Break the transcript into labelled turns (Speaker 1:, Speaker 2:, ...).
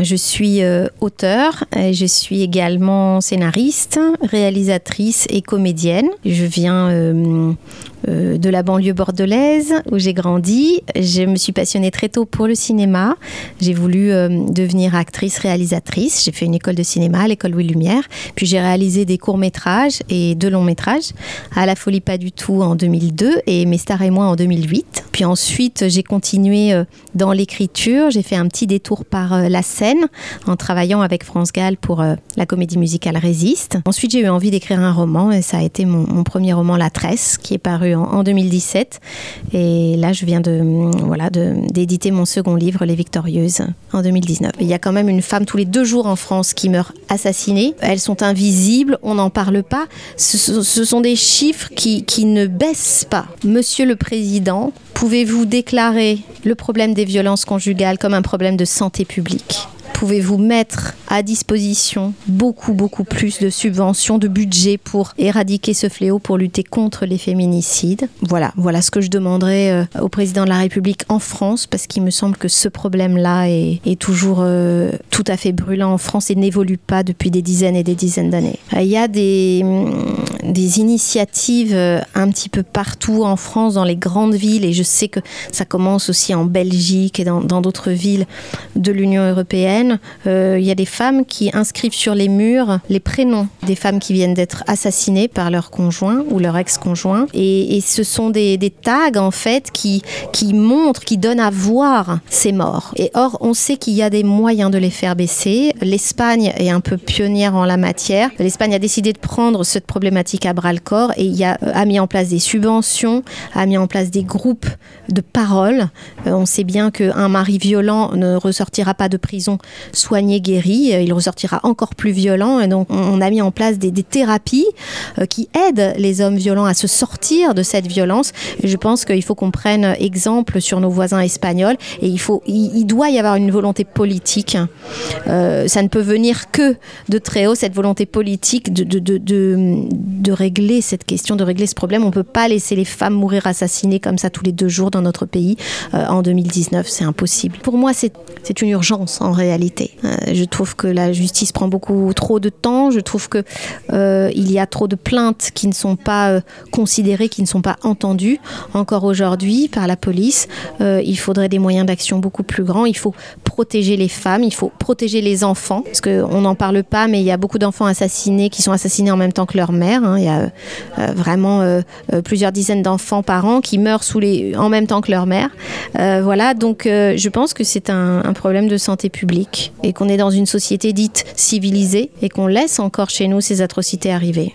Speaker 1: Je suis euh, auteur, je suis également scénariste, réalisatrice et comédienne. Je viens euh, euh, de la banlieue bordelaise où j'ai grandi. Je me suis passionnée très tôt pour le cinéma. J'ai voulu euh, devenir actrice, réalisatrice. J'ai fait une école de cinéma l'école Louis Lumière. Puis j'ai réalisé des courts-métrages et deux longs-métrages. À la folie pas du tout en 2002 et Mes stars et moi en 2008. Puis ensuite, j'ai continué dans l'écriture. J'ai fait un petit détour par la scène en travaillant avec France Gall pour la comédie musicale Résiste. Ensuite, j'ai eu envie d'écrire un roman et ça a été mon, premier roman La Tresse qui est paru en, 2017. Et là, je viens de voilà d'éditer mon second livre, Les Victorieuses, en 2019. Il y a quand même une femme tous les deux jours en France qui meurt assassinée. Elles sont invisibles, on n'en parle pas. Ce, sont des chiffres qui ne baissent pas. Monsieur le Président, pouvez-vous déclarer le problème des violences conjugales comme un problème de santé publique? Pouvez-vous mettre à disposition beaucoup, beaucoup plus de subventions, de budget pour éradiquer ce fléau, pour lutter contre les féminicides? Voilà, voilà ce que je demanderais euh, au président de la République en France, parce qu'il me semble que ce problème-là est, toujours euh, tout à fait brûlant en France et n'évolue pas depuis des dizaines et des dizaines d'années. Euh, il y a des, mm, des initiatives un petit peu partout en France, dans les grandes villes, et je sais que ça commence aussi en Belgique et dans d'autres villes de l'Union européenne euh, il y a des femmes qui inscrivent sur les murs les prénoms des femmes qui viennent d'être assassinées par leur conjoint ou leur ex-conjoint. Et, ce sont des, tags, en fait, qui, qui montrent, qui donnent à voir ces morts. Et or, on sait qu'il y a des moyens de les faire baisser. L'Espagne est un peu pionnière en la matière. L'Espagne a décidé de prendre cette problématique à bras le corps et il a, a mis en place des subventions, a mis en place des groupes de parole. Euh, on sait bien qu'un mari violent ne ressortira pas de prison soigné, guéri, euh, il ressortira encore plus violent. Et donc, on a mis en place des, thérapies euh, qui aident les hommes violents à se sortir de cette violence. Je pense qu'il faut qu'on prenne exemple sur nos voisins espagnols. Et il, faut, il, doit y avoir une volonté politique. Euh, ça ne peut venir que de très haut, cette volonté politique de, régler cette question, de régler ce problème. On ne peut pas laisser les femmes mourir assassinées comme ça tous les deux jours dans notre pays en 2019. C'est impossible. Pour moi, c'est une urgence en réalité. Euh, je trouve que la justice prend beaucoup trop de temps. Je trouve que euh, il y a trop de plaintes qui ne sont pas euh, considérées, qui ne sont pas entendues encore aujourd'hui par la police. il faudrait des moyens d'action beaucoup plus grands. Il faut protéger les femmes, il faut protéger les enfants, parce qu'on n'en parle pas, mais il y a beaucoup d'enfants assassinés qui sont assassinés en même temps que leur mère. Hein. Il y a vraiment plusieurs dizaines d'enfants par an qui meurent en même temps que leur mère. voilà, donc je pense que c'est un problème de santé publique et qu'on est dans une société dite civilisée et qu'on laisse encore chez nous ces atrocités arriver.